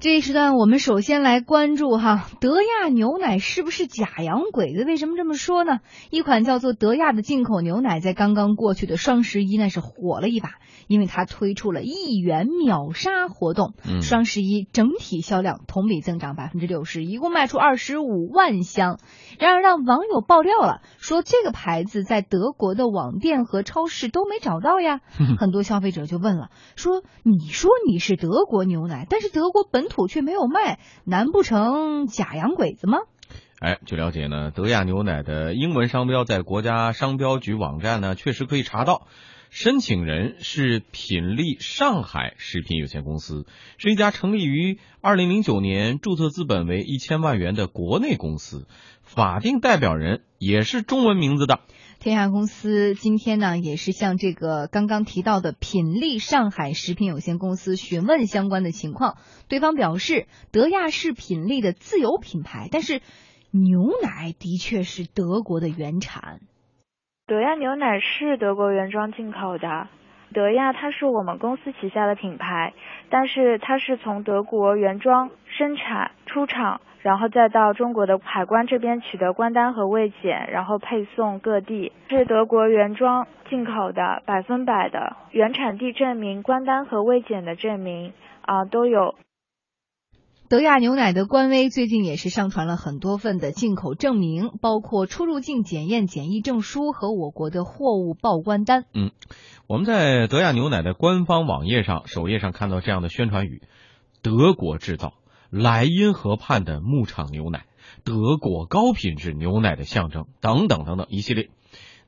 这一时段，我们首先来关注哈，德亚牛奶是不是假洋鬼子？为什么这么说呢？一款叫做德亚的进口牛奶，在刚刚过去的双十一那是火了一把，因为它推出了一元秒杀活动。嗯双十一整体销量同比增长百分之六十，一共卖出二十五万箱。然而，让网友爆料了，说这个牌子在德国的网店和超市都没找到呀。很多消费者就问了，说你说你是德国牛奶，但是德国本土却没有卖，难不成假洋鬼子吗？哎，据了解呢，德亚牛奶的英文商标在国家商标局网站呢确实可以查到，申请人是品力上海食品有限公司，是一家成立于二零零九年、注册资本为一千万元的国内公司，法定代表人也是中文名字的。天下公司今天呢，也是向这个刚刚提到的品力上海食品有限公司询问相关的情况。对方表示，德亚是品力的自有品牌，但是牛奶的确是德国的原产。德亚牛奶是德国原装进口的，德亚它是我们公司旗下的品牌，但是它是从德国原装生产出厂，然后再到中国的海关这边取得关单和卫检，然后配送各地，是德国原装进口的，百分百的原产地证明、关单和卫检的证明啊、都有。德亚牛奶的官微最近也是上传了很多份的进口证明，包括出入境检验检疫证书和我国的货物报关单。嗯我们在德亚牛奶的官方网页上首页上看到这样的宣传语：德国制造，莱茵河畔的牧场牛奶，德国高品质牛奶的象征，等等等等一系列。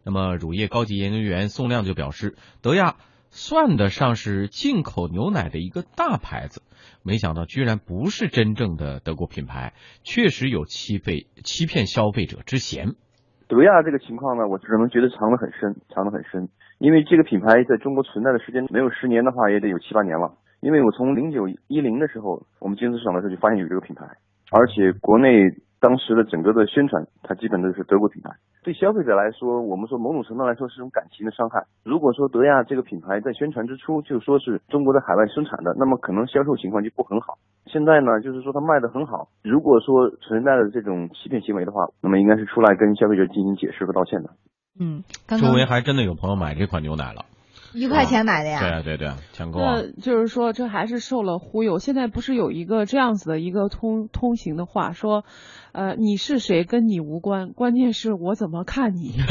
那么，乳业高级研究员宋亮就表示，德亚算得上是进口牛奶的一个大牌子，没想到居然不是真正的德国品牌，确实有欺费欺骗消费者之嫌。德亚这个情况呢，我只能觉得藏得很深，藏得很深。因为这个品牌在中国存在的时间没有十年的话，也得有七八年了。因为我从零九一零的时候，我们金丝市场的时候就发现有这个品牌，而且国内当时的整个的宣传，它基本都是德国品牌。对消费者来说，我们说某种程度来说是一种感情的伤害。如果说德亚这个品牌在宣传之初就说是中国的海外生产的，那么可能销售情况就不很好。现在呢，就是说它卖的很好。如果说存在的这种欺骗行为的话，那么应该是出来跟消费者进行解释和道歉的。嗯，刚刚周围还真的有朋友买这款牛奶了。一块钱买的呀。对啊，对对啊，抢购啊。那就是说，这还是受了忽悠。现在不是有一个这样子的一个通通行的话，说，呃，你是谁跟你无关，关键是我怎么看你。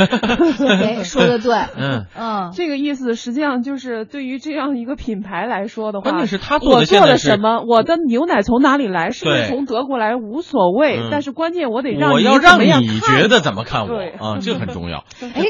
哎，说的对。嗯嗯，这个意思实际上就是对于这样一个品牌来说的话，关键是他做我做了什么，我的牛奶从哪里来，是不是从德国来无所谓，嗯但是关键我得让你我要让你觉得怎么看我对啊，这很重要。哎，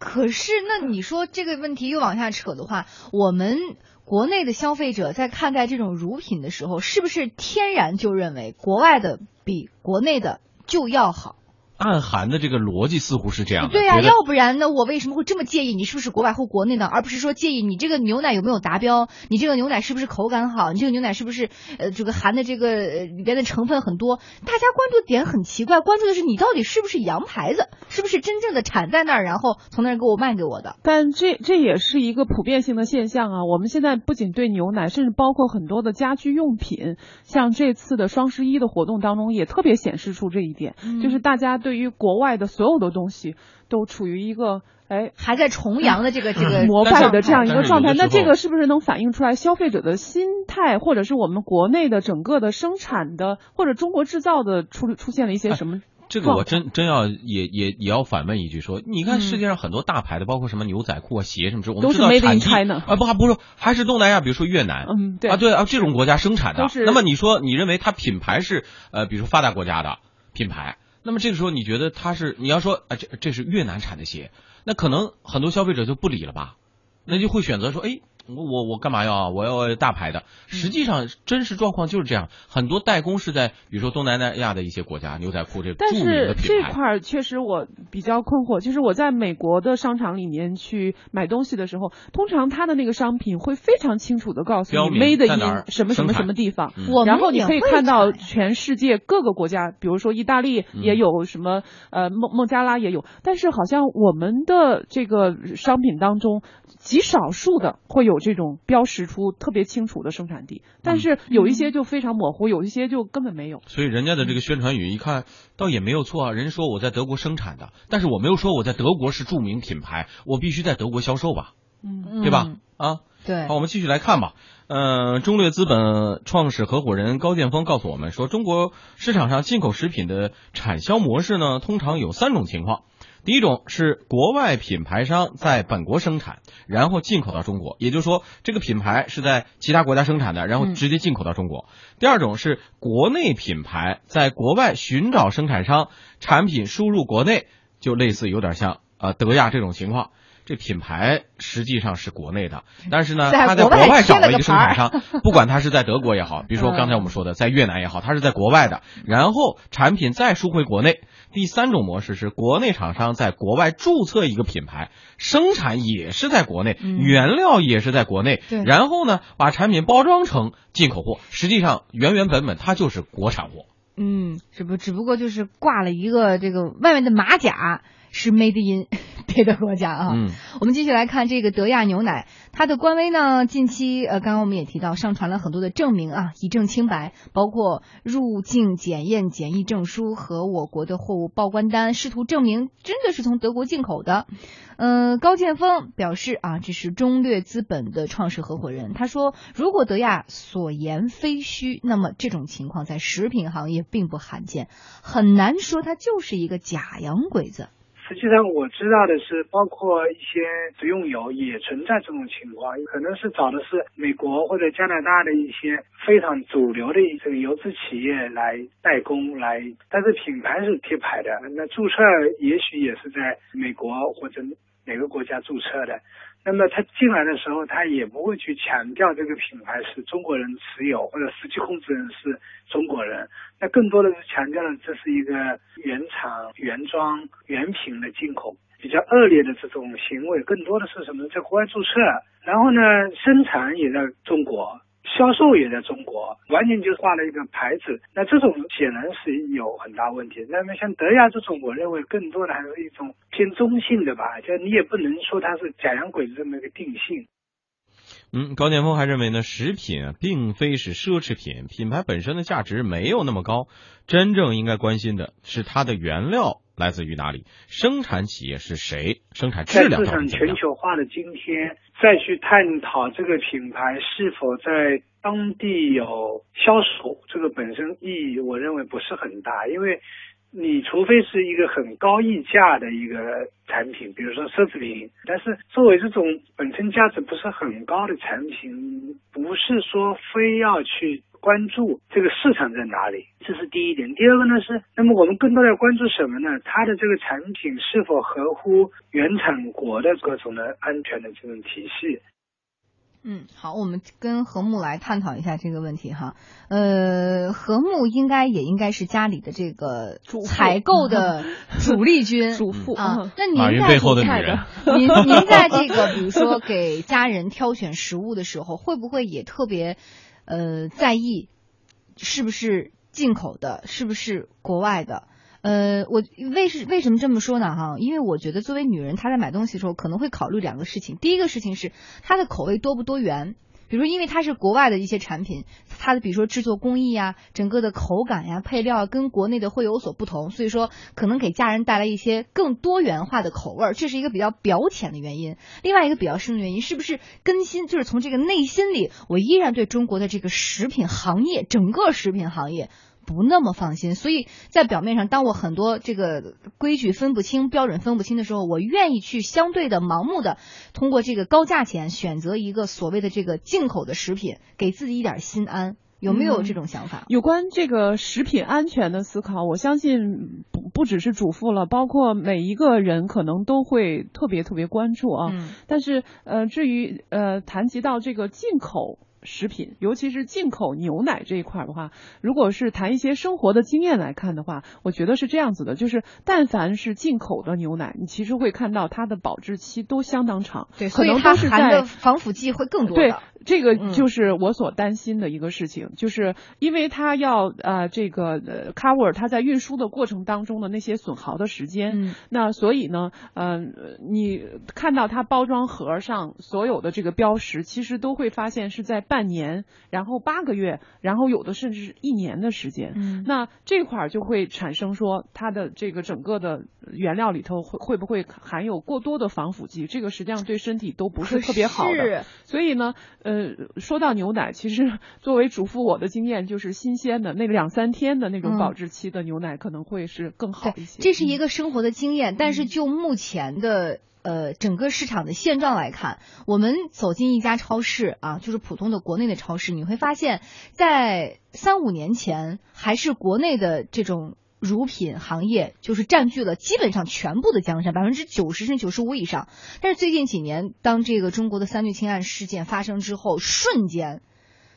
可是那你说这个问题又往下扯的话，我们国内的消费者在看待这种乳品的时候，是不是天然就认为国外的比国内的就要好？暗含的这个逻辑似乎是这样的。对呀、要不然呢，我为什么会这么介意你是不是国外或国内的，而不是说介意你这个牛奶有没有达标，你这个牛奶是不是口感好，你这个牛奶是不是呃这个含的这个呃里边的成分很多？大家关注点很奇怪，关注的是你到底是不是洋牌子，是不是真正的产在那儿，然后从那儿给我卖给我的。但这这也是一个普遍性的现象啊！我们现在不仅对牛奶，甚至包括很多的家居用品，像这次的双十一的活动当中，也特别显示出这一点，嗯就是大家对于国外的所有的东西都处于一个哎还在崇洋的这个这个膜拜的这样一个状态。那这个是不是能反映出来消费者的心态，或者是我们国内的整个的生产的或者中国制造的出出现了一些什么？这个我真真要也也也要反问一句说，你看嗯世界上很多大牌的，包括什么牛仔裤啊、鞋什么之类，我都是们知道产地啊，不还不是还是东南亚，比如说越南，嗯，对啊，对啊，这种国家生产的那么你说你认为它品牌是呃，比如说发达国家的品牌，那么这个时候你觉得他是你要说啊，这这是越南产的鞋，那可能很多消费者就不理了吧，那就会选择说，哎。我我我干嘛要啊？我要大牌的。实际上，真实状况就是这样。很多代工是在，比如说东南亚的一些国家，牛仔裤这但著名是的品牌。这块儿确实我比较困惑，就是我在美国的商场里面去买东西的时候，通常他的那个商品会非常清楚的告诉你 made 在哪儿 in 什么什么什么地方，嗯我们然后你可以看到全世界各个国家，比如说意大利嗯也有什么、呃孟孟加拉也有，但是好像我们的这个商品当中极少数的会有这种标识出特别清楚的生产地，但是有一些就非常模糊，有一些就根本没有。所以人家的这个宣传语一看，倒也没有错啊。人家说我在德国生产的，但是我没有说我在德国是著名品牌，我必须在德国销售吧，嗯，对吧？啊，对好，我们继续来看吧。呃，中略资本创始合伙人高建峰告诉我们说，中国市场上进口食品的产销模式呢，通常有三种情况。第一种是国外品牌商在本国生产，然后进口到中国，也就是说，这个品牌是在其他国家生产的，然后直接进口到中国。第二种是国内品牌在国外寻找生产商，产品输入国内，就类似有点像呃德亚这种情况。这品牌实际上是国内的，但是呢，在他在国外找了一个生产商，不管他是在德国也好，比如说刚才我们说的在越南也好，他是在国外的，然后产品再输回国内。第三种模式是国内厂商在国外注册一个品牌，生产也是在国内，嗯原料也是在国内，然后呢把产品包装成进口货，实际上原原本本它就是国产货。嗯，只不只不过就是挂了一个这个外面的马甲是 made in 别的国家啊。嗯，我们继续来看这个德亚牛奶，它的官微呢，近期呃，刚刚我们也提到，上传了很多的证明啊，以证清白，包括入境检验检疫证书和我国的货物报关单，试图证明真的是从德国进口的。嗯、高建峰表示啊，这是中略资本的创始合伙人，他说，如果德亚所言非虚，那么这种情况在食品行业并不罕见，很难说它就是一个假洋鬼子。实际上我知道的是，包括一些食用油也存在这种情况，可能是找的是美国或者加拿大的一些非常主流的这个油脂企业来代工来，但是品牌是贴牌的，那注册也许也是在美国或者哪个国家注册的。那么他进来的时候，他也不会去强调这个品牌是中国人持有或者实际控制人是中国人，那更多的是强调了这是一个原厂、原装、原品的进口。比较恶劣的这种行为，更多的是什么？在国外注册，然后呢，生产也在中国，销售也在中国，完全就挂了一个牌子。那这种显然是有很大问题。那么像德亚这种，我认为更多的还是一种偏中性的吧，就你也不能说它是假洋鬼子这么一个定性。嗯，高建峰还认为呢，食品并非是奢侈品，品牌本身的价值没有那么高，真正应该关心的是它的原料来自于哪里，生产企业是谁，生产质在量市场全到底怎么样。球化的今天，再去探讨这个品牌是否在当地有销售，这个本身意义我认为不是很大，因为你除非是一个很高溢价的一个产品，比如说奢侈品，但是作为这种本身价值不是很高的产品，不是说非要去关注这个市场在哪里，这是第一点。第二个呢是，那么我们更多的要关注什么呢？它的这个产品是否合乎原产国的各种的安全的这种体系。嗯，好，我们跟何木来探讨一下这个问题哈。呃，何木应该也应该是家里的这个主采购的 主力军主妇啊嗯。那您在背后的女人，您 您在这个比如说给家人挑选食物的时候，会不会也特别呃在意是不是进口的，是不是国外的？呃，我为是为什么这么说呢？哈，因为我觉得作为女人，她在买东西的时候可能会考虑两个事情。第一个事情是她的口味多不多元，比如因为它是国外的一些产品，它的比如说制作工艺呀、整个的口感呀、配料跟国内的会有所不同，所以说可能给家人带来一些更多元化的口味儿，这是一个比较表浅的原因。另外一个比较深的原因，是不是更新就是从这个内心里，我依然对中国的这个食品行业，整个食品行业。不那么放心，所以在表面上，当我很多这个规矩分不清、标准分不清的时候，我愿意去相对的盲目的通过这个高价钱选择一个所谓的这个进口的食品，给自己一点心安。有没有这种想法？有关这个食品安全的思考，我相信不不只是主妇了，包括每一个人可能都会特别特别关注啊。嗯但是呃，至于呃谈及到这个进口。食品，尤其是进口牛奶这一块的话，如果是谈一些生活的经验来看的话，我觉得是这样子的，就是但凡是进口的牛奶，你其实会看到它的保质期都相当长，对，可所以它能都是在含的防腐剂会更多对的。，这个嗯就是我所担心的一个事情，就是因为它要呃这个呃 cover 它在运输的过程当中的那些损耗的时间，嗯那所以呢，嗯、你看到它包装盒上所有的这个标识，其实都会发现是在半年，然后八个月，然后有的甚至是一年的时间。嗯那这块儿就会产生说，它的这个整个的原料里头会会不会含有过多的防腐剂？这个实际上对身体都不是特别好的。是所以呢，呃，说到牛奶，其实 作为主妇我的经验就是新鲜的那两三天的那种嗯保质期的牛奶可能会是更好一些。这是一个个生活的经验，但嗯是就目前的。呃，整个市场的现状来看，我们走进一家超市啊，就是普通的国内的超市，你会发现在三五年前，还是国内的这种乳品行业就是占据了基本上全部的江山，百分之九十甚至九十五以上。但是最近几年，当这个中国的三聚氰胺事件发生之后，瞬间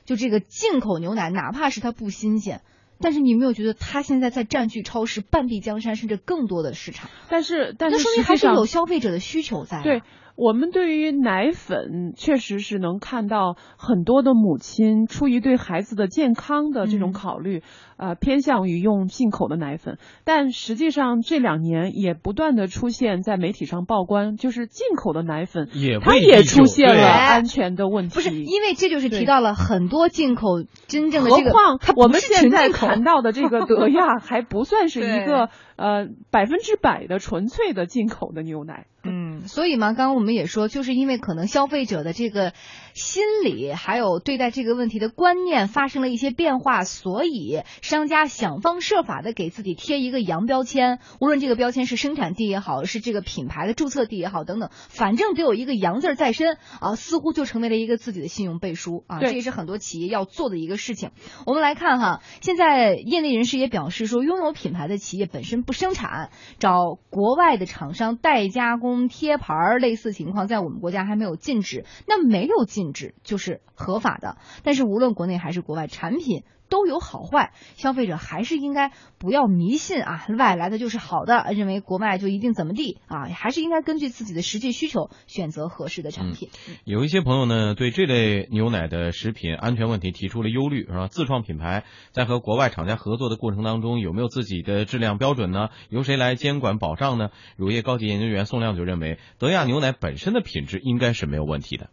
就这个进口牛奶，哪怕是它不新鲜。但是你有没有觉得它现在在占据超市半壁江山，甚至更多的市场？但是但是那说明还是有消费者的需求在、啊。对，我们对于奶粉确实是能看到很多的母亲出于对孩子的健康的这种嗯考虑，呃，偏向于用进口的奶粉。但实际上这两年也不断的出现在媒体上曝光，就是进口的奶粉也它也出现了安全的问题。不是，因为这就是提到了很多进口真正的何这个，况我们现在谈到的这个德亚 还不算是一个呃百分之百的纯粹的进口的牛奶。嗯，所以嘛，刚刚我们也说，就是因为可能消费者的这个心理，还有对待这个问题的观念发生了一些变化，所以商家想方设法的给自己贴一个洋标签，无论这个标签是生产地也好，是这个品牌的注册地也好，等等，反正得有一个洋字儿在身啊，似乎就成为了一个自己的信用背书啊，这也是很多企业要做的一个事情。我们来看哈，现在业内人士也表示说，拥有品牌的企业本身不生产，找国外的厂商代加工、贴牌儿，类似情况在我们国家还没有禁止。那没有禁止就是合法的，但是无论国内还是国外，产品。都有好坏，消费者还是应该不要迷信啊，外来的就是好的，认为国外就一定怎么地啊，还是应该根据自己的实际需求选择合适的产品。有一些朋友呢，对这类牛奶的食品安全问题提出了忧虑，是吧？自创品牌在和国外厂家合作的过程当中，有没有自己的质量标准呢？由谁来监管保障呢？乳业高级研究员宋亮就认为，德亚牛奶本身的品质应该是没有问题的。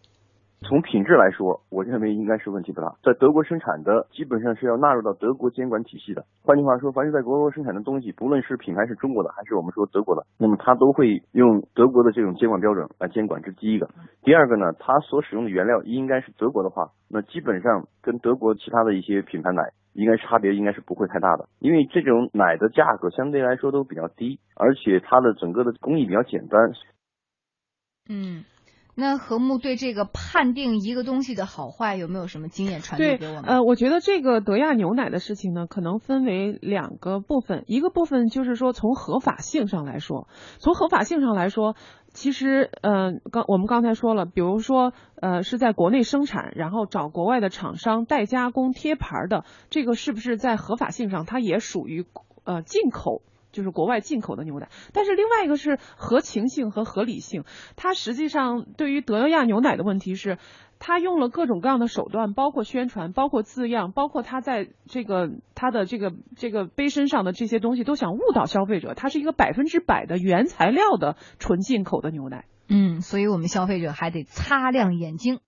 从品质来说，我认为应该是问题不大。在德国生产的，基本上是要纳入到德国监管体系的。换句话说，凡是在德国生产的东西，不论是品牌是中国的，还是我们说德国的，那么它都会用德国的这种监管标准来监管，这是第一个。第二个呢，它所使用的原料应该是德国的话，那基本上跟德国其他的一些品牌奶应该差别应该是不会太大的，因为这种奶的价格相对来说都比较低，而且它的整个的工艺比较简单。嗯。那何木对这个判定一个东西的好坏有没有什么经验传递给我们？，呃，我觉得这个德亚牛奶的事情呢，可能分为两个部分，一个部分就是说从合法性上来说，从合法性上来说，其实，呃，刚我们刚才说了，比如说，呃，是在国内生产，然后找国外的厂商代加工贴牌的，这个是不是在合法性上它也属于呃进口？就是国外进口的牛奶，但是另外一个是合情性和合理性。它实际上对于德亚牛奶的问题是，它用了各种各样的手段，包括宣传，包括字样，包括它在这个它的这个这个杯身上的这些东西，都想误导消费者。它是一个百分之百的原材料的纯进口的牛奶。嗯，所以我们消费者还得擦亮眼睛。